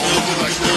like